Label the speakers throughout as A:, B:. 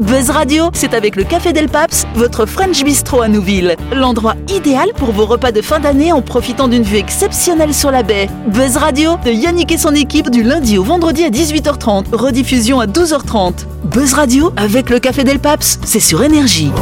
A: Buzz Radio, c'est avec le Café Del Paps, votre French Bistro à Nouville. L'endroit idéal pour vos repas de fin d'année en profitant d'une vue exceptionnelle sur la baie. Buzz Radio, de Yannick et son équipe du lundi au vendredi à 18h30, rediffusion à 12h30. Buzz Radio, avec le Café Del Paps, c'est sur énergie.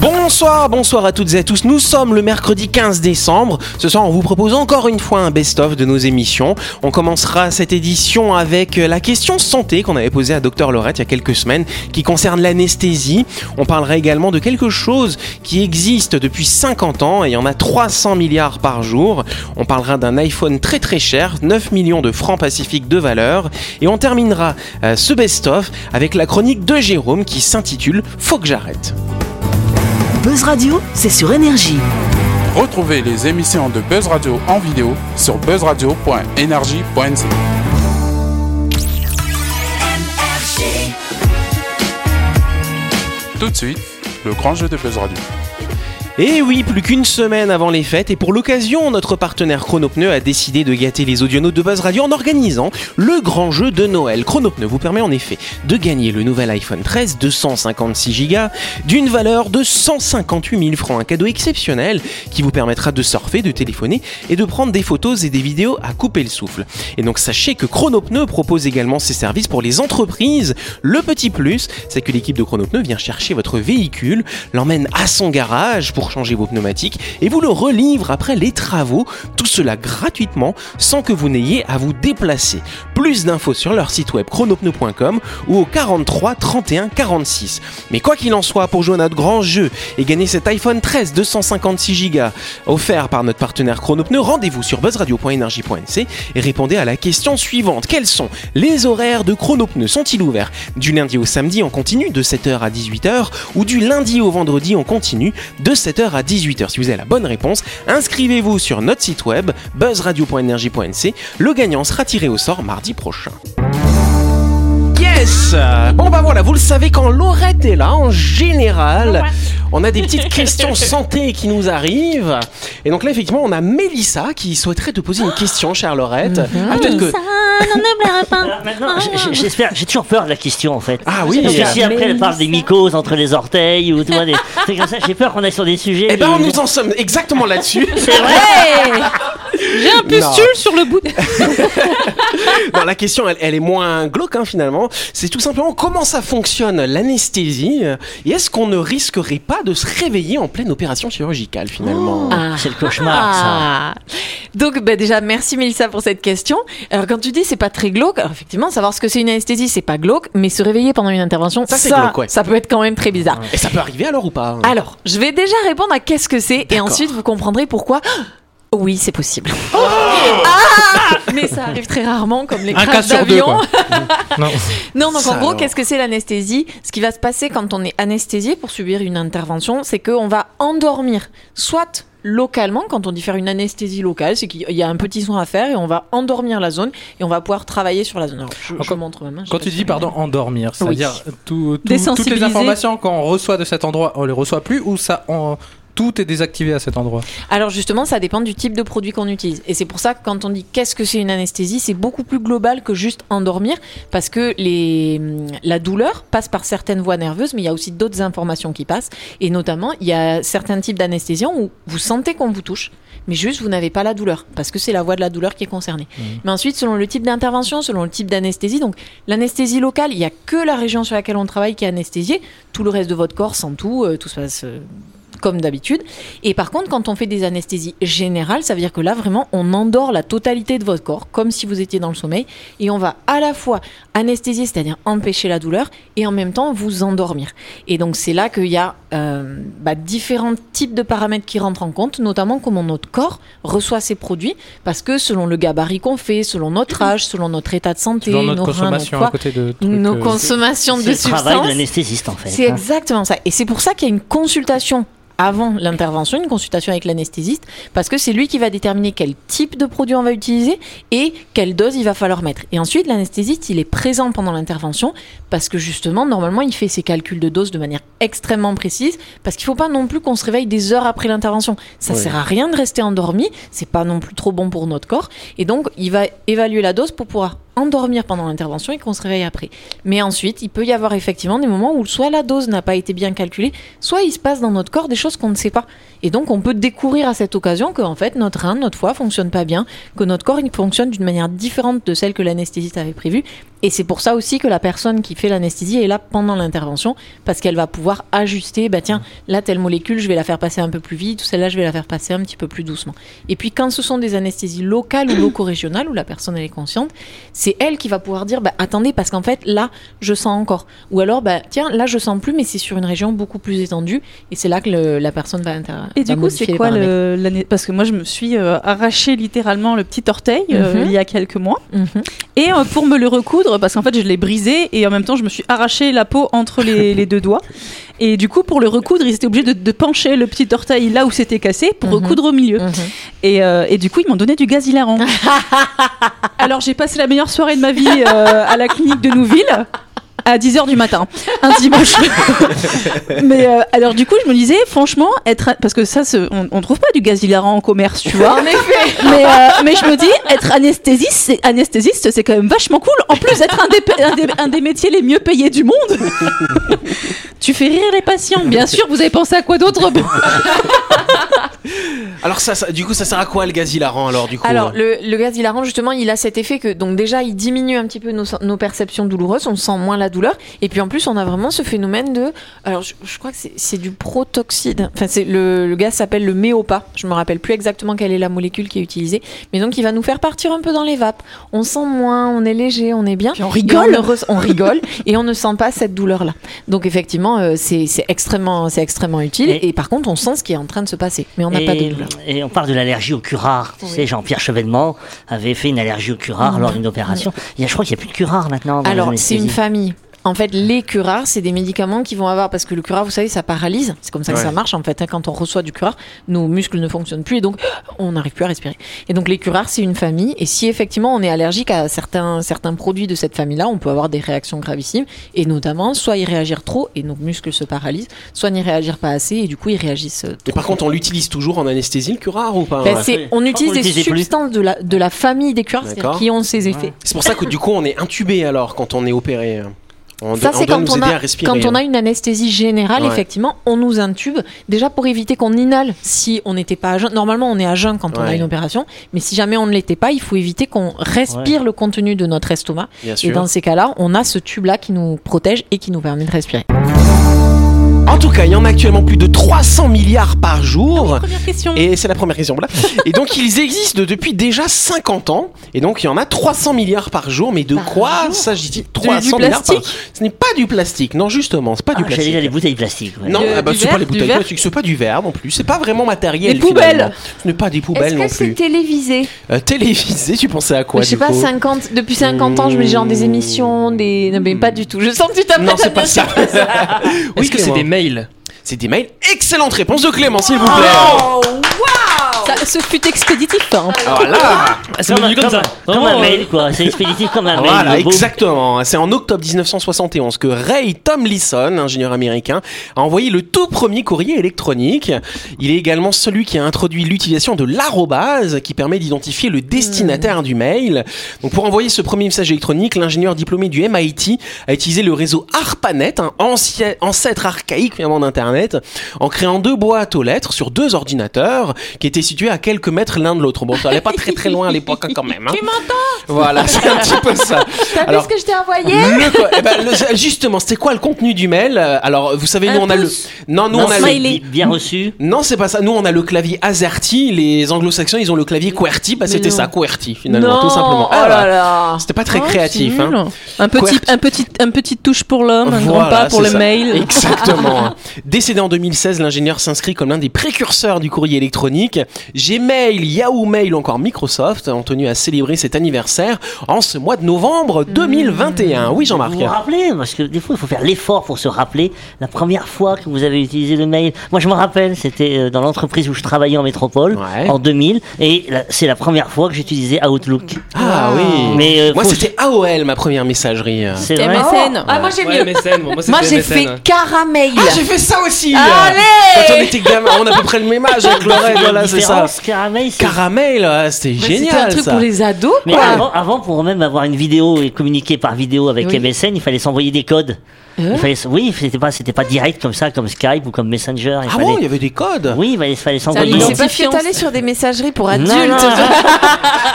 B: Bonsoir, bonsoir à toutes et à tous. Nous sommes le mercredi 15 décembre. Ce soir, on vous propose encore une fois un best-of de nos émissions. On commencera cette édition avec la question santé qu'on avait posée à Dr Laurette il y a quelques semaines, qui concerne l'anesthésie. On parlera également de quelque chose qui existe depuis 50 ans et il y en a 300 milliards par jour. On parlera d'un iPhone très très cher, 9 millions de francs pacifiques de valeur. Et on terminera euh, ce best-of avec la chronique de Jérôme qui s'intitule Faut que j'arrête.
A: Buzz Radio, c'est sur énergie.
C: Retrouvez les émissions de Buzz Radio en vidéo sur buzzradio.energie.nc. Tout de suite, le grand jeu de Buzz Radio.
B: Et oui, plus qu'une semaine avant les fêtes, et pour l'occasion, notre partenaire Chronopneu a décidé de gâter les audionautes de Buzz Radio en organisant le grand jeu de Noël. Chronopneu vous permet en effet de gagner le nouvel iPhone 13 256 Go d'une valeur de 158 000 francs, un cadeau exceptionnel qui vous permettra de surfer, de téléphoner et de prendre des photos et des vidéos à couper le souffle. Et donc sachez que Chronopneu propose également ses services pour les entreprises. Le petit plus, c'est que l'équipe de Chronopneu vient chercher votre véhicule, l'emmène à son garage pour changer vos pneumatiques et vous le relivre après les travaux, tout cela gratuitement sans que vous n'ayez à vous déplacer. Plus d'infos sur leur site web chronopneu.com ou au 43 31 46. Mais quoi qu'il en soit, pour jouer à notre grand jeu et gagner cet iPhone 13 256 Go offert par notre partenaire Chronopneu, rendez-vous sur buzzradio.energie.nc et répondez à la question suivante. Quels sont les horaires de Chronopneu? Sont-ils ouverts du lundi au samedi en continu de 7h à 18h ou du lundi au vendredi en continu de 7h à 18h. Si vous avez la bonne réponse, inscrivez-vous sur notre site web buzzradio.energie.nc. Le gagnant sera tiré au sort mardi prochain. Yes Bon bah voilà, vous le savez, quand Laurette est là, en général, on a des petites questions santé qui nous arrivent. Et donc là, effectivement, on a Mélissa qui souhaiterait te poser une question, chère Laurette. Ah, peut-être que...
D: Ça, non, ne pleure pas.
E: J'espère, j'ai toujours peur de la question en fait.
B: Ah oui,
E: Parce que si après elle parle des mycoses entre les orteils ou tu vois, des trucs comme ça, j'ai peur qu'on aille sur des sujets.
B: Eh ben, nous en sommes exactement là-dessus.
E: C'est vrai.
D: J'ai un pustule sur le bout. de-
B: Non, la question, elle, elle est moins glauque hein, finalement. C'est tout simplement comment ça fonctionne l'anesthésie et est-ce qu'on ne risquerait pas de se réveiller en pleine opération chirurgicale finalement
E: Ah, c'est le cauchemar ça.
D: Ah. Donc bah, déjà merci Mélissa pour cette question. Alors quand tu dis c'est pas très glauque, alors effectivement savoir ce que c'est une anesthésie c'est pas glauque, mais se réveiller pendant une intervention
B: Ça,
D: ça
B: c'est glauque, ouais.
D: ça peut être quand même très bizarre.
B: Et ça peut arriver alors ou pas
D: Alors je vais déjà répondre à qu'est-ce que c'est et ensuite vous comprendrez pourquoi. Oui, c'est possible. Ah mais ça arrive très rarement, comme les
F: Un
D: crashs
F: cas sur deux,
D: d'avion.
F: quoi. non.
D: Non, donc
B: Ça,
D: en gros,
B: alors.
D: qu'est-ce que c'est l'anesthésie? Ce qui va se passer quand on est anesthésié pour subir une intervention, c'est qu'on va endormir, soit localement, quand on dit faire une anesthésie locale, c'est qu'il y a un petit soin à faire et on va endormir la zone et on va pouvoir travailler sur la zone. Alors, je, je
F: Quand-
D: montre ma main. je
F: Quand
D: sais
F: tu dis, pardon, endormir, c'est-à-dire tout- tout- toutes les informations qu'on reçoit de cet endroit, on les reçoit plus ou ça, on- tout est désactivé à cet endroit
D: Alors justement, ça dépend du type de produit qu'on utilise. Et c'est pour ça que quand on dit qu'est-ce que c'est une anesthésie, c'est beaucoup plus global que juste endormir, parce que les, la douleur passe par certaines voies nerveuses, mais il y a aussi d'autres informations qui passent. Et notamment, il y a certains types d'anesthésiens où vous sentez qu'on vous touche, mais juste vous n'avez pas la douleur, parce que c'est la voie de la douleur qui est concernée. Mais ensuite, selon le type d'intervention, selon le type d'anesthésie, donc l'anesthésie locale, il n'y a que la région sur laquelle on travaille qui est anesthésiée, tout le reste de votre corps sent tout, euh, tout se passe... euh, comme d'habitude. Et par contre, quand on fait des anesthésies générales, ça veut dire que là, vraiment, on endort la totalité de votre corps, comme si vous étiez dans le sommeil, et on va à la fois anesthésier, c'est-à-dire empêcher la douleur, et en même temps vous endormir. Et donc, c'est là qu'il y a euh, bah, différents types de paramètres qui rentrent en compte, notamment comment notre corps reçoit ces produits, parce que selon le gabarit qu'on fait, selon notre âge, selon notre état de santé,
F: notre
D: nos reins, notre
F: consommation à côté de trucs,
D: nos
F: euh,
D: consommations de
E: C'est le travail de
D: substances.
E: l'anesthésiste en fait.
D: C'est
E: hein.
D: exactement ça. Et c'est pour ça qu'il y a une consultation avant l'intervention, une consultation avec l'anesthésiste, parce que c'est lui qui va déterminer quel type de produit on va utiliser et quelle dose il va falloir mettre. Et ensuite, l'anesthésiste, il est présent pendant l'intervention, parce que justement, normalement, il fait ses calculs de dose de manière extrêmement précise, parce qu'il ne faut pas non plus qu'on se réveille des heures après l'intervention. Ça
B: Ouais.
D: sert à rien de rester endormi, c'est pas non plus trop bon pour notre corps, et donc il va évaluer la dose pour pouvoir endormir pendant l'intervention et qu'on se réveille après. Mais ensuite, il peut y avoir effectivement des moments où soit la dose n'a pas été bien calculée, soit il se passe dans notre corps des choses qu'on ne sait pas. Et donc, on peut découvrir à cette occasion que, en fait, notre rein, notre foie fonctionne pas bien, que notre corps il fonctionne d'une manière différente de celle que l'anesthésiste avait prévue. Et c'est pour ça aussi que la personne qui fait l'anesthésie est là pendant l'intervention, parce qu'elle va pouvoir ajuster, bah tiens, là, telle molécule, je vais la faire passer un peu plus vite, ou celle-là, je vais la faire passer un petit peu plus doucement. Et puis, quand ce sont des anesthésies locales ou loco-régionales, où la personne, elle est consciente, c'est elle qui va pouvoir dire, bah, attendez, parce qu'en fait, là, je sens encore. Ou alors, bah, tiens, là, je sens plus, mais c'est sur une région beaucoup plus étendue, et c'est là que la personne va intervenir.
G: Et du coup, c'est quoi le, l'année Parce que moi, je me suis euh, arraché littéralement le petit orteil euh,
D: Mhm.
G: il y a quelques mois.
D: Mhm.
G: Et euh, pour me le recoudre, parce qu'en fait, je l'ai brisé et en même temps, je me suis arraché la peau entre les, les deux doigts. Et du coup, pour le recoudre, ils étaient obligés de, de pencher le petit orteil là où c'était cassé pour
D: Mhm.
G: recoudre au milieu. Et, euh, et du coup, ils m'ont donné du gaz hilarant. Alors, j'ai passé la meilleure soirée de ma vie à la clinique de Nouville. À 10h du matin, un dimanche. Mais euh, alors du coup, je me disais, franchement, être parce que ça, on, on trouve pas du gaz hilarant en commerce, tu vois.
D: En effet.
G: Mais, euh, mais je me dis, être anesthésiste, c'est anesthésiste, c'est quand même vachement cool. En plus d'être un des, un, des, un des métiers les mieux payés du monde. tu fais rire les patients. Bien sûr, vous avez pensé à quoi d'autre?
B: Alors ça, ça- du coup, ça sert à quoi le gaz hilarant alors du coup
D: Alors, le, le gaz hilarant, justement, il a cet effet que, donc, déjà, il diminue un petit peu nos, nos perceptions douloureuses, on sent moins la douleur. Et puis, en plus, on a vraiment ce phénomène de. Alors, je, je crois que c'est- du protoxyde. Enfin, c'est le, le gaz s'appelle le méopa. Je me rappelle plus exactement quelle est la molécule qui est utilisée. Mais donc, il va nous faire partir un peu dans les vapes. On sent moins, on est léger, on est bien.
G: Puis on
D: Et
G: rigole.
D: on, on rigole et on ne sent pas cette douleur-là. Donc, effectivement, euh, c'est extrêmement, c'est extrêmement utile.
E: Et-
D: Et, par contre, on sent ce qui est en train de se passer. Mais on n'a pas de douleur.
E: Et on parle de l'allergie au curare. Tu
D: Oui.
E: sais, Jean-Pierre Chevènement avait fait une allergie au curare lors d'une opération. Il y a, je crois qu'il n'y a plus de curare maintenant. dans
D: Alors, c'est une famille. En fait, les curares, c'est des médicaments qui vont avoir, parce que le curare, vous savez, ça paralyse. C'est comme ça que
B: Ouais.
D: ça marche, en fait. hein. Quand on reçoit du curare, nos muscles ne fonctionnent plus et donc on n'arrive plus à respirer. Et donc, les curares, c'est une famille. Et si effectivement on est allergique à certains, certains produits de cette famille-là, on peut avoir des réactions gravissimes. Et notamment, soit y réagir trop et nos muscles se paralysent, soit n'y réagir pas assez et du coup, ils réagissent euh,
B: Et
D: trop.
B: par contre, on l'utilise toujours en anesthésie le curare ou pas?
D: Ben, on utilise des substances de la, de la famille des curares, qui ont ces effets.
B: C'est pour ça que du coup, on est intubé alors quand on est opéré. On,
D: Ça, c'est quand on, a, quand on a une anesthésie générale,
B: Ouais.
D: effectivement, on nous intube. Déjà pour éviter qu'on inhale si on n'était pas à jeun. Normalement, on est à jeun quand on a une opération, mais si jamais on ne l'était pas, il faut éviter qu'on respire le contenu de notre estomac.
B: Bien
D: Et
B: sûr.
D: dans ces cas-là, on a ce tube-là qui nous protège et qui nous permet de respirer.
B: En tout cas, il y en a actuellement plus de 300 milliards par jour.
G: Première question.
B: Et c'est la première question, voilà. Et donc, ils existent depuis déjà 50 ans. Et donc, il y en a 300 milliards par jour. Mais de
D: Par
B: quoi
D: jour
B: s'agit-il
G: du
B: 300 milliards par
G: plastique
B: Ce n'est pas du plastique. Non, justement, c'est pas
E: Ah,
B: du
E: J'allais
B: plastique.
E: dire les bouteilles plastiques. ouais.
B: Non, ah bah, c'est pas les bouteilles
G: verre.
B: plastiques, c'est pas du verre non plus. C'est pas vraiment matériel.
G: Des poubelles.
B: finalement. Ce n'est pas des poubelles non plus.
D: télévisé
B: Euh, télévisé, tu pensais à quoi
D: Je sais pas,
B: coup
D: 50, depuis 50 ans, je me dis genre des émissions, des. Non, mais pas du tout. Je sens que tu t'apprêtes
B: Non,
D: à
B: c'est pas ça. oui,
F: Est-ce que c'est des mails
B: C'est des mails. Excellente réponse de Clément, s'il vous plaît.
D: Oh,
G: Ça, ce fut expéditif. hein.
B: Voilà.
F: Ah, c'est
E: Comme,
F: comme ça.
E: comme un mail, quoi. C'est expéditif comme un mail.
B: Voilà, exactement. C'est en octobre 1971 que Ray Tomlinson, ingénieur américain, a envoyé le tout premier courrier électronique. Il est également celui qui a introduit l'utilisation de l'arrobase, qui permet d'identifier le destinataire du mail. Donc, pour envoyer ce premier message électronique, l'ingénieur diplômé du MIT a utilisé le réseau ARPANET, un ancien, ancêtre archaïque finalement d'Internet, en créant deux boîtes aux lettres sur deux ordinateurs qui étaient situés à quelques mètres l'un de l'autre. Bon, ça allait pas très très loin à l'époque hein, quand même. hein.
D: Tu m'entends?
B: Voilà, c'est un petit peu ça.
D: T'as vu
B: Alors-
D: ce que je t'ai envoyé?
B: Le eh ben, le- justement, c'était quoi le contenu du mail? Euh, Alors, vous savez, nous
D: Un
B: on a le. Non, nous
E: Non,
B: on a
E: c'est
B: le.
E: bien reçu.
B: Non, c'est pas ça. Nous on a le clavier AZERTY. Les Anglo-Saxons, ils ont le clavier QWERTY. Bah, c'était ça, QWERTY finalement,
D: Non,
B: tout simplement.
D: Oh
B: Ah,
D: là
B: ouais.
D: là.
B: C'était pas très
G: Oh,
B: créatif. hein.
G: Un petit,
B: QWERTY.
G: un petit, un petit touche pour l'homme, un
B: Voilà,
G: grand pas pour le
B: ça.
G: mail.
B: Exactement. Décédé en 2016, l'ingénieur s'inscrit comme l'un des précurseurs du courrier électronique. Gmail, Yahoo Mail ou encore Microsoft ont tenu à célébrer cet anniversaire en ce mois de novembre 2021. Oui, Jean-Marc.
E: Vous vous rappelez Parce que des fois, il faut faire l'effort pour se rappeler la première fois que vous avez utilisé le mail. Moi, je me rappelle, c'était euh, dans l'entreprise où je travaillais en métropole
B: Ouais.
E: en 2000, et c'est la première fois que j'utilisais Outlook.
B: Ah oui.
E: Mais euh,
B: Moi, c'était AOL, ma première messagerie.
E: C'est vrai.
G: MSN.
D: Ah, moi j'ai
F: Ouais,
D: mieux.
F: MSN, bon, moi,
D: j'ai fait Caramel.
B: Ah, j'ai fait ça aussi
D: Allez
B: Quand on était gamin, on a à peu près le même âge avec Lorraine, voilà, c'est ça.
E: Danse, caramel, c'est-
B: Caramel, ah, c'était
D: Bah, C'était un
B: génial
D: truc
B: ça.
D: pour les ados,
E: Mais
D: quoi.
E: avant, avant, pour même avoir une vidéo et communiquer par vidéo avec
D: Oui.
E: MSN, il fallait s'envoyer des codes. Il fallait, oui, c'était pas, c'était pas direct comme ça, comme Skype ou comme Messenger. Il
B: Ah
E: fallait,
B: bon, il y avait des codes
E: oui, il fallait, il fallait s'envoyer.
D: c'est pas aller sur des messageries pour
E: non,
D: adultes.
E: non,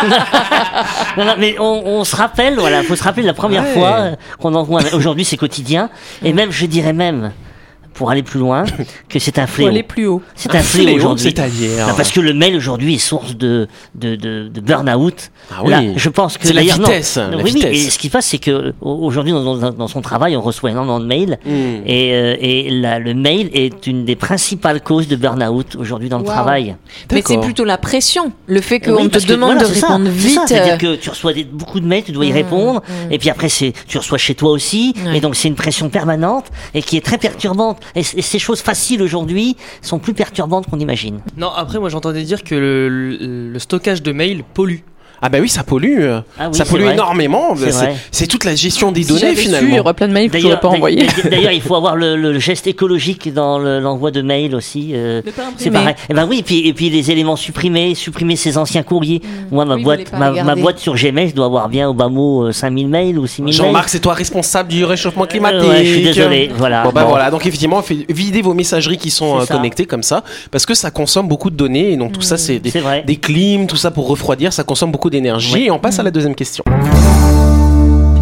E: non, non, mais on, on se rappelle, voilà, faut se rappeler de la première
B: Ouais.
E: fois euh, qu'on envoie. Aujourd'hui, c'est quotidien, et même, je dirais même, pour aller plus loin, que c'est un fléau.
G: aller plus haut.
E: C'est un fléau aujourd'hui.
B: c'est-à-dire.
E: Non, parce que le mail aujourd'hui est source de, de, de, de burn-out.
B: Ah oui.
E: Là, je pense que
B: C'est la
E: non.
B: vitesse, la
E: oui, oui,
B: vitesse.
E: et ce qui se passe, c'est que au- aujourd'hui, dans, dans- dans son travail, on reçoit énormément de mails.
B: Hmm.
E: Et, euh, et la- le mail est une des principales causes de burn-out aujourd'hui dans le
D: Wow.
E: travail.
D: Mais c'est plutôt la pression, le fait qu'on
E: Oui,
D: te demande
E: voilà,
D: de
E: ça,
D: répondre vite.
E: ça,
D: euh,
E: C'est-à-dire que tu reçois des- beaucoup de mails, tu dois y
D: Mmh,
E: répondre.
D: mmh.
E: Et puis après, c'est, tu reçois chez toi aussi. Et donc, c'est une pression permanente et qui est très perturbante. Et, ces choses faciles aujourd'hui sont plus perturbantes qu'on imagine.
H: Non, après, moi j'entendais dire que le, le- le stockage de mails pollue.
B: Ah bah oui, ça pollue.
E: Ah oui,
B: ça pollue
E: vrai.
B: énormément.
E: C'est
B: toute la gestion des
G: Si
B: données
G: su, il y
B: finalement.
G: aurait plein de mails que je pas
E: d'ailleurs-
G: envoyés.
E: D'ailleurs, il faut avoir le, le geste écologique dans le- l'envoi de mails aussi. euh,
G: De
E: c'est pareil. Et ben oui, et puis, et puis les éléments supprimés, supprimer ces anciens courriers. Moi, ma
D: Oui,
E: boîte, ma, boîte sur Gmail, je dois avoir bien au bas mot euh, 5000 mails ou 6000 mails.
B: Jean-Marc, c'est toi responsable du réchauffement climatique.
E: Euh, ouais, je suis désolé. Voilà.
B: Bon bah
E: Bon.
B: voilà, donc effectivement, videz vos messageries qui sont euh, connectées comme ça, parce que ça consomme beaucoup de données, et donc tout ça c'est des,
E: C'est vrai.
B: des clims, tout ça pour refroidir, ça consomme beaucoup d'énergie. Et on passe à la deuxième question.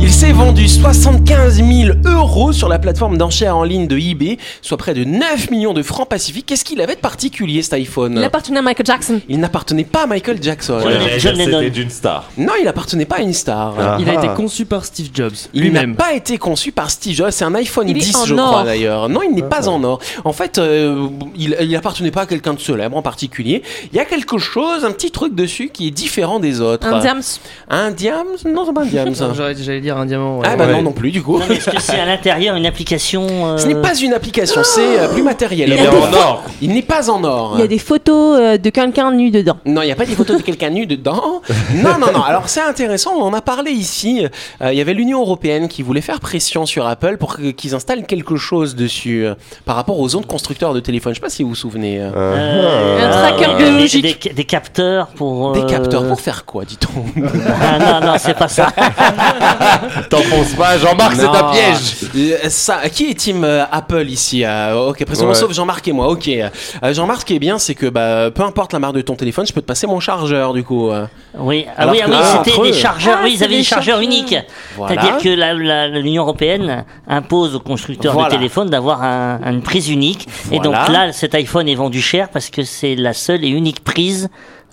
B: Il s'est vendu 75 000 euros sur la plateforme d'enchères en ligne de eBay, soit près de 9 millions de francs pacifiques. Qu'est-ce qu'il avait de particulier cet iPhone
G: Il appartenait à Michael Jackson.
B: Il n'appartenait pas à Michael Jackson.
E: Ouais.
I: C'était d'une star.
B: Non, il appartenait pas à une star.
I: Ah.
H: Il a été conçu par Steve Jobs
B: Il n'a pas été conçu par Steve Jobs, c'est un iPhone
G: Il est
B: 10
G: en
B: je
G: or.
B: crois d'ailleurs. Non, il n'est pas en or. En fait, euh, il, il appartenait pas à quelqu'un de célèbre en particulier. Il y a quelque chose, un petit truc dessus qui est différent des autres.
G: Un diams.
B: Un diams Non, c'est pas un diams.
H: J'allais dire un diamant. ouais.
B: ah bah
I: Ouais.
B: non non plus du coup.
E: Est-ce que c'est à l'intérieur une application euh,
B: Ce n'est pas une application, c'est euh, plus matériel.
I: Il
B: Il
I: est en or.
B: Il n'est pas en or.
G: Il y a des photos euh, de quelqu'un nu dedans.
B: Non, il n'y a pas des photos de quelqu'un nu dedans. Non, non, non. Alors c'est intéressant, on en a parlé ici. Euh, Il y avait l'Union Européenne qui voulait faire pression sur Apple pour qu'ils installent quelque chose dessus euh, par rapport aux autres constructeurs de téléphones. Je sais pas si vous vous souvenez. euh.
E: euh,
G: Un tracker
E: des-
G: biologique.
E: Des, des capteurs pour.
B: Des capteurs pour faire quoi, dit-on?
E: Ah non, non, c'est pas ça.
I: T'enfonces pas, Jean-Marc, c'est un piège.
B: Euh, Ça, qui est team euh, Apple ici euh, Ok, précisément,
I: Ouais.
B: sauf Jean-Marc et moi. Ok. Jean-Marc, ce qui est bien, c'est que bah, peu importe la marque de ton téléphone, je peux te passer mon chargeur du coup.
E: Oui, ah oui, ah oui, c'était des chargeurs.
G: Ah,
E: oui, ils avaient des
G: des
E: chargeurs
G: chargeurs.
E: uniques.
B: Voilà.
E: C'est-à-dire que l'Union européenne impose aux constructeurs
B: Voilà.
E: de téléphones d'avoir un- une prise unique. Et donc là, cet iPhone est vendu cher parce que c'est la seule et unique prise.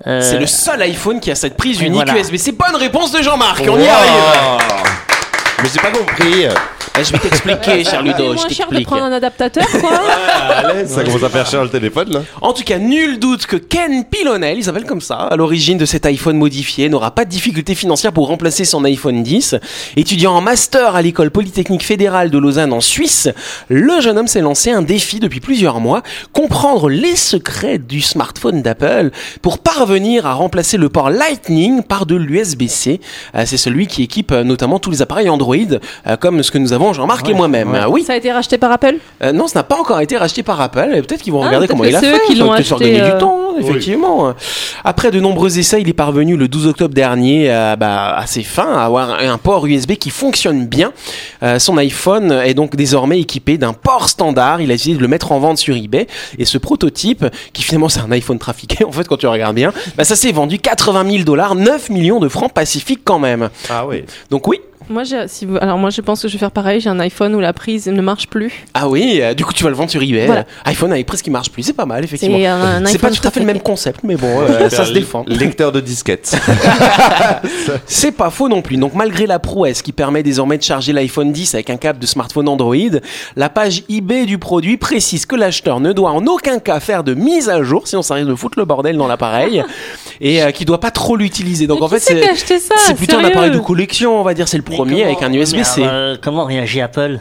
E: euh,
B: C'est le seul iPhone qui a cette prise unique
E: voilà.
B: USB. C'est bonne réponse de Jean-Marc. On y arrive.
I: Mais j'ai pas compris.
B: Eh, Je vais t'expliquer, cher
G: C'est
B: Ludo. Je
G: moins cher de prendre un adaptateur, quoi.
I: Allez, ça commence à faire cher le téléphone là.
B: En tout cas, nul doute que Ken Pilonel, il s'appelle comme ça, à l'origine de cet iPhone modifié, n'aura pas de difficulté financière pour remplacer son iPhone 10. Étudiant en master à l'école polytechnique fédérale de Lausanne en Suisse, le jeune homme s'est lancé un défi depuis plusieurs mois, comprendre les secrets du smartphone d'Apple pour parvenir à remplacer le port Lightning par de l'USB-C. Euh, C'est celui qui équipe euh, notamment tous les appareils Android, euh, comme ce que nous avons Jean-Marc et moi-même. Euh, Oui,
G: Ça a été racheté par Apple.
B: euh, non, ça n'a pas encore été racheté par Apple. Et Peut-être qu'ils vont
G: Ah,
B: regarder comment il a
G: c'est
B: fait.
G: eux qui l'ont acheté, euh,
B: du temps, effectivement. Après de nombreux essais, il est parvenu le 12 octobre dernier euh, bah, à ses fins à avoir un, un port USB qui fonctionne bien. Euh, son iPhone est donc désormais équipé d'un port standard. Il a décidé de le mettre en vente sur eBay. Et ce prototype, qui finalement c'est un iPhone trafiqué, en fait, quand tu regardes bien, bah, ça s'est vendu 80 000 dollars, 9 millions de francs pacifiques quand même.
I: Ah oui.
B: Donc oui.
G: Moi, si vous- alors moi, je pense que je vais faire pareil. J'ai un iPhone où la prise ne marche plus.
B: Ah oui, euh, du coup tu vas le vendre sur eBay.
G: Voilà.
B: iPhone avec prise qui marche plus, c'est pas mal effectivement.
G: C'est
B: C'est pas tout à fait le même concept, mais bon, euh, ça se défend.
I: Lecteur de disquette.
B: C'est pas faux non plus. Donc malgré la prouesse qui permet désormais de charger l'iPhone 10 avec un câble de smartphone Android, la page eBay du produit précise que l'acheteur ne doit en aucun cas faire de mise à jour, sinon ça risque de foutre le bordel dans l'appareil, et euh, qu'il doit pas trop l'utiliser. Donc
G: Mais
B: en fait
G: c'est qui a
B: c'est
G: acheté ça?
B: c'est plutôt un appareil de collection, on va dire. C'est le premier
E: comment-
B: avec un USB-C.
E: mais alors, euh, comment réagit Apple?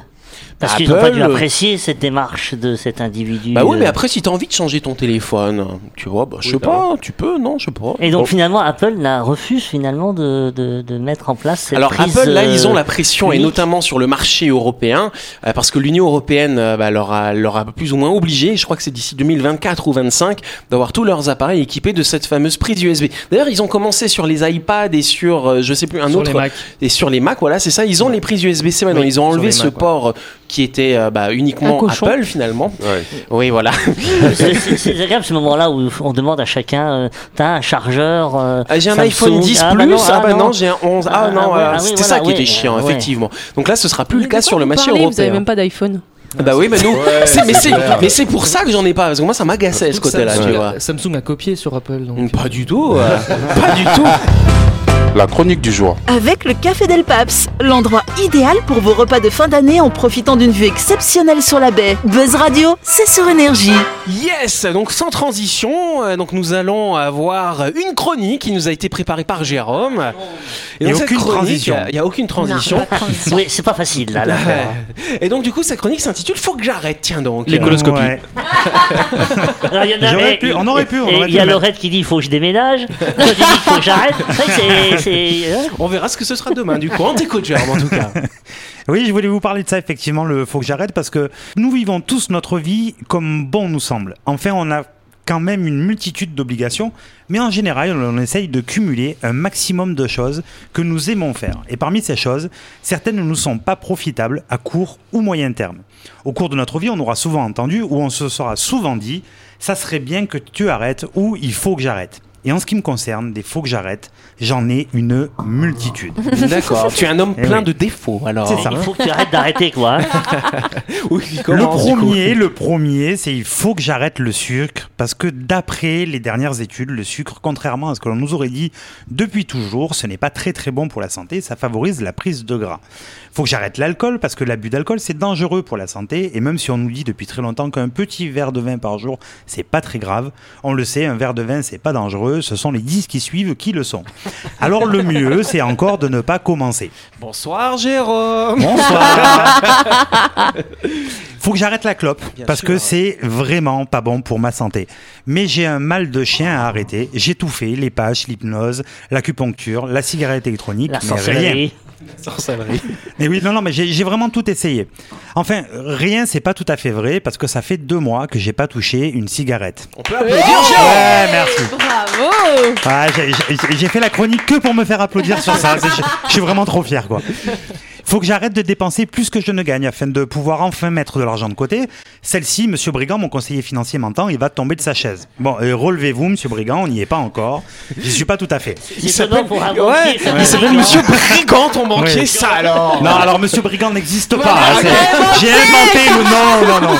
E: Parce qu'ils n'ont pas dû
B: Apple, euh,
E: apprécier cette démarche de cet individu.
B: Bah oui, mais
E: euh.
B: après, si t'as envie de changer ton téléphone, tu vois, bah, je sais pas, tu peux, non, je sais pas.
E: Et donc
B: Bon.
E: finalement, Apple n'a refuse finalement de, de, de mettre en place cette
B: Alors
E: prise,
B: Apple, là,
E: euh,
B: ils ont la pression, et notamment sur le marché européen, euh, parce que l'Union européenne euh, bah, leur, a, leur a plus ou moins obligé, je crois que c'est d'ici 2024 ou 25, d'avoir tous leurs appareils équipés de cette fameuse prise USB. D'ailleurs, ils ont commencé sur les iPads et sur, euh, je sais plus, un
H: Sur
B: autre...
H: les Mac.
B: Et sur les Mac, voilà, c'est ça, ils ont les prises USB-C maintenant,
H: Oui,
B: ils ont enlevé ce
H: ouais.
B: port euh, qui était euh, bah, uniquement. Apple finalement.
I: Ouais.
B: Oui, voilà.
E: C'est- agréable ce moment-là où on demande à chacun, euh, t'as un chargeur euh,
B: Ah, j'ai un iPhone 10
E: Ah,
B: Plus,
E: bah non,
B: ah bah non, j'ai un 11. Ah,
E: Ah,
B: non,
E: ah,
B: voilà,
E: ah
B: c'était
E: voilà,
B: ça qui était chiant, effectivement. Donc là, ce sera plus
G: Mais
B: le cas sur le marché
G: parlez Vous avez
B: européen.
G: même pas d'iPhone.
B: Bah oui, mais nous,
I: Ouais,
B: c'est- mais
I: c'est
B: pour ça que j'en ai pas parce que moi ça m'agaçait ce côté-là,
H: Samsung,
B: tu vois.
H: Samsung a copié sur Apple. Donc.
B: Pas du tout, pas du tout.
C: La chronique du jour.
A: Avec le Café Del Paps, l'endroit idéal pour vos repas de fin d'année en profitant d'une vue exceptionnelle sur la baie. Buzz Radio, c'est sur énergie.
B: Yes, donc sans transition, euh, donc nous allons avoir une chronique qui nous a été préparée par Jérôme.
J: Et
B: dans cette
J: aucune
B: chronique,
J: transition.
B: Il n'y a, aucune transition.
E: Oui, c'est pas facile là. là.
B: Et donc du coup, cette chronique s'intitule Faut que j'arrête. Tiens donc.
H: Les coloscopies.
J: Ouais.
E: Alors, il y en a-
J: J'aurais
E: et-
J: pu- on aurait pu,
E: et Il y a. Laurette qui dit il faut que je déménage. Toi tu dis qu'il faut que j'arrête.
B: On verra ce que ce sera demain. Du coup, on t'écoute, en tout cas.
J: Oui, je voulais vous parler de ça, effectivement, le faut que j'arrête, parce que nous vivons tous notre vie comme bon nous semble. Enfin, on a quand même une multitude d'obligations, mais en général, on essaye de cumuler un maximum de choses que nous aimons faire. Et parmi ces choses, certaines ne nous sont pas profitables à court ou moyen terme. Au cours de notre vie, on aura souvent entendu ou on se sera souvent dit ça serait bien que tu arrêtes ou il faut que j'arrête. Et en ce qui me concerne, des faut que j'arrête, j'en ai une multitude.
B: D'accord. Tu es un homme
J: Eh
B: plein
J: oui.
B: de défauts, alors.
J: C'est ça.
E: Il faut que tu arrêtes d'arrêter quoi. hein.
B: Oui,
J: Le premier, le premier, c'est il faut que j'arrête le sucre parce que d'après les dernières études, le sucre, contrairement à ce que l'on nous aurait dit depuis toujours, ce n'est pas très très bon pour la santé, ça favorise la prise de gras. Faut que j'arrête l'alcool parce que l'abus d'alcool c'est dangereux pour la santé et même si on nous dit depuis très longtemps qu'un petit verre de vin par jour c'est pas très grave, on le sait, un verre de vin c'est pas dangereux, ce sont les 10 qui suivent qui le sont. Alors le mieux c'est encore de ne pas commencer.
B: Bonsoir, Jérôme.
J: Bonsoir. Faut que j'arrête la clope
B: Bien
J: parce
B: sûr.
J: que c'est vraiment pas bon pour ma santé. Mais j'ai un mal de chien à arrêter. J'ai tout fait les patchs, l'hypnose, l'acupuncture, la cigarette électronique,
E: La
J: mais rien.
E: Sorcellerie.
J: Mais oui, non, non, mais j'ai vraiment tout essayé. Enfin, rien, c'est pas tout à fait vrai parce que ça fait deux mois que j'ai pas touché une cigarette.
B: On peut applaudir,
J: Ouais, merci.
G: Bravo
J: Ah, j'ai- fait la chronique que pour me faire applaudir sur ça. Je suis vraiment trop fier, quoi. Faut que j'arrête de dépenser plus que je ne gagne afin de pouvoir enfin mettre de l'argent de côté. Celle-ci, Monsieur Brigand, mon conseiller financier, m'entend, il va tomber de sa chaise. Bon, euh, relevez-vous, Monsieur Brigand, on n'y est pas encore. J'y suis pas tout à fait.
E: Pour un
B: Ouais, il s'appelle Monsieur Brigand, ton banquier,
J: Ouais.
B: ça alors.
J: Non, alors Monsieur Brigand n'existe pas. hein, J'ai inventé le non, non, non.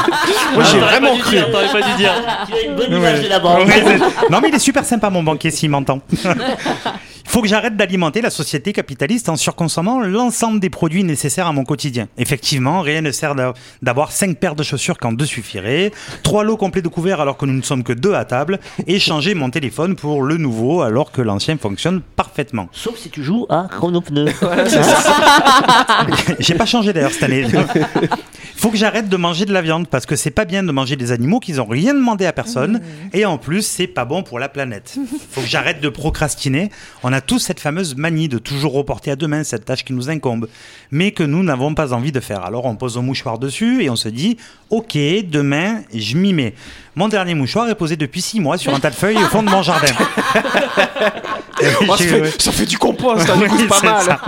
B: Moi, j'ai vraiment cru.
E: dire, t'aurais pas dû dire. Tu as une bonne
J: Ouais.
E: image de la banque.
J: Ouais, non, mais il est super sympa, mon banquier, s'il m'entend. Il faut que j'arrête d'alimenter la société capitaliste en surconsommant l'ensemble des produits nécessaires à mon quotidien. Effectivement, rien ne sert d'a- d'avoir cinq paires de chaussures quand deux suffirait, trois lots complets de couverts alors que nous ne sommes que deux à table, et changer mon téléphone pour le nouveau alors que l'ancien fonctionne parfaitement.
E: Sauf si tu joues à chronopneu.
J: J'ai pas changé d'ailleurs cette année. Faut que j'arrête de manger de la viande parce que c'est pas bien de manger des animaux qui n'ont rien demandé à personne et en plus c'est pas bon pour la planète. Faut que j'arrête de procrastiner. On a tous cette fameuse manie de toujours reporter à demain cette tâche qui nous incombe, mais que nous n'avons pas envie de faire. Alors on pose un mouchoir dessus et on se dit ok demain je m'y mets. Mon dernier mouchoir est posé depuis six mois sur un tas de feuilles au fond de mon jardin.
B: Oh, ça, fait, ça fait du compost, hein,
J: Oui,
B: pas mal.
J: ça.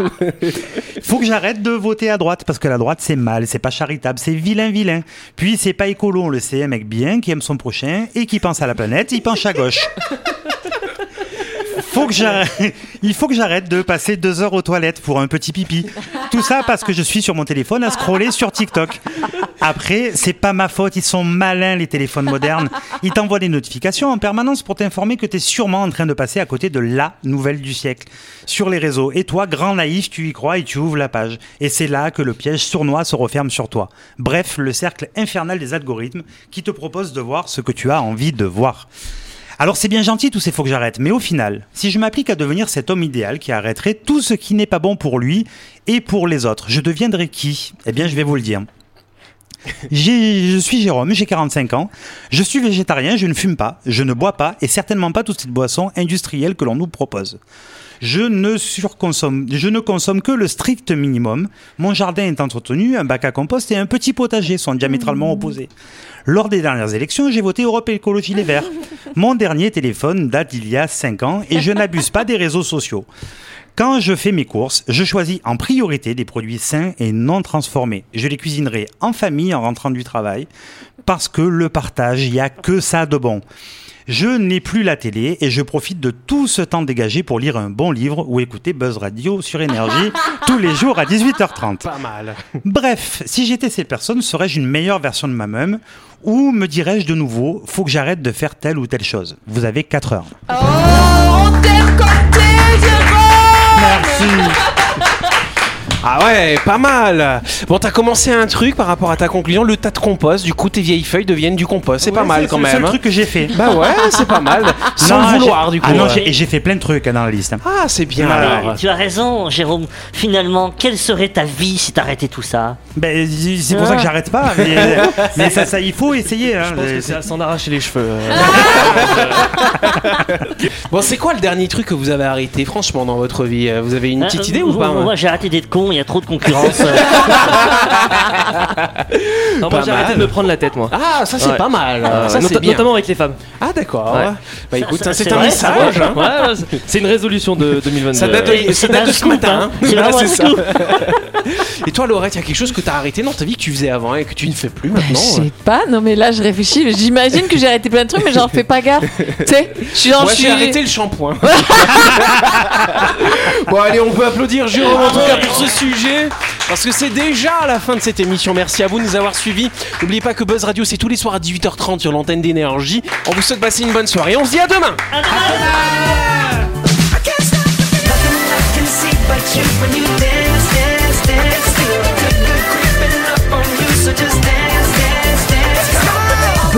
J: Faut que j'arrête de voter à droite parce que la droite c'est mal, c'est pas charitable, c'est vilain vilain. Puis c'est pas écolo, on le sait, un mec bien qui aime son prochain et qui pense à la planète, il penche à gauche. Il faut que j'arrête de passer deux heures aux toilettes pour un petit pipi. Tout ça parce que je suis sur mon téléphone à scroller sur TikTok. Après, c'est pas ma faute, ils sont malins les téléphones modernes. Ils t'envoient des notifications en permanence pour t'informer que tu es sûrement en train de passer à côté de la nouvelle du siècle sur les réseaux. Et toi, grand naïf, tu y crois et tu ouvres la page. Et c'est là que le piège sournois se referme sur toi. Bref, le cercle infernal des algorithmes qui te propose de voir ce que tu as envie de voir. Alors c'est bien gentil tous ces faut que j'arrête, mais au final, si je m'applique à devenir cet homme idéal qui arrêterait tout ce qui n'est pas bon pour lui et pour les autres, je deviendrai qui? Eh bien je vais vous le dire. Je suis Jérôme, j'ai 45 ans. Je suis végétarien, je ne fume pas, je ne bois pas et certainement pas toutes ces boissons industrielles que l'on nous propose. Je ne surconsomme, je ne consomme que le strict minimum. Mon jardin est entretenu, un bac à compost et un petit potager sont diamétralement opposés. Lors des dernières élections, j'ai voté Europe Écologie Les Verts. Mon dernier téléphone date d'il y a 5 ans et je n'abuse pas des réseaux sociaux. Quand je fais mes courses, je choisis en priorité des produits sains et non transformés. Je les cuisinerai en famille en rentrant du travail parce que le partage, il n'y a que ça de bon. Je n'ai plus la télé et je profite de tout ce temps dégagé pour lire un bon livre ou écouter Buzz Radio sur Énergie tous les jours à 18h30.
B: Pas mal.
J: Bref, si j'étais ces personnes, serais-je une meilleure version de moi-même ou me dirais-je de nouveau, faut que j'arrête de faire telle ou telle chose Vous avez 4 heures. Merci.
B: Ah ouais, pas mal. Bon, t'as commencé un truc par rapport à ta conclusion, le tas de compost. Du coup, tes vieilles feuilles deviennent du compost. C'est pas mal
J: c'est
B: quand
J: le
B: même.
J: seul
B: hein.
J: truc que j'ai fait.
B: Bah ouais, c'est pas mal. Sans
J: Non,
B: le vouloir,
J: j'ai-
B: du coup.
J: Ah non, et j'ai fait plein de trucs hein, dans la liste. hein.
B: Ah, c'est bien.
J: Ouais.
B: alors.
E: Tu as raison, Jérôme. Finalement, quelle serait ta vie si t'arrêtais tout ça?
J: Ben, c'est pour ça que j'arrête pas. Mais, mais ça, ça, il faut essayer. hein.
H: Je pense que c'est à s'en arracher les cheveux. euh.
B: Bon, c'est quoi le dernier truc que vous avez arrêté, franchement, dans votre vie? Vous avez une
E: Hein,
B: petite
E: euh,
B: idée ou
E: moi-
B: pas hein?
E: Moi, j'ai arrêté d'être con, il y a trop de concurrence.
H: Non, moi j'ai arrêté de me prendre la tête, moi.
B: Ah, ça c'est
H: Ouais.
B: pas mal.
H: Euh,
B: ça c'est
H: nota-
B: bien.
H: Notamment avec les femmes.
B: Ah d'accord.
H: Ouais.
B: Bah écoute,
E: ça,
B: c'est
E: c'est
B: un
E: vrai,
B: message. hein.
H: Ouais, ouais, c'est- une résolution de 2022.
B: Ça date de, ça date ce matin.
E: hein.
B: hein.
E: Vraiment un
B: ça. Et toi, Laurette, il y a quelque chose que t'as arrêté dans ta vie que tu faisais avant et que tu ne fais plus maintenant
D: Je sais pas, non mais là je réfléchis, j'imagine que j'ai arrêté plein de trucs mais j'en fais pas gaffe. Tu sais, je suis dans
B: Moi,
D: je suis-
B: j'ai arrêté le shampoing. Bon, allez, on peut applaudir Jérôme en tout cas pour ce sujet. Parce que c'est déjà la fin de cette émission. Merci à vous de nous avoir suivis. N'oubliez pas que Buzz Radio, c'est tous les soirs à 18h30 sur l'antenne d'énergie. On vous souhaite passer une bonne soirée. On se dit à demain.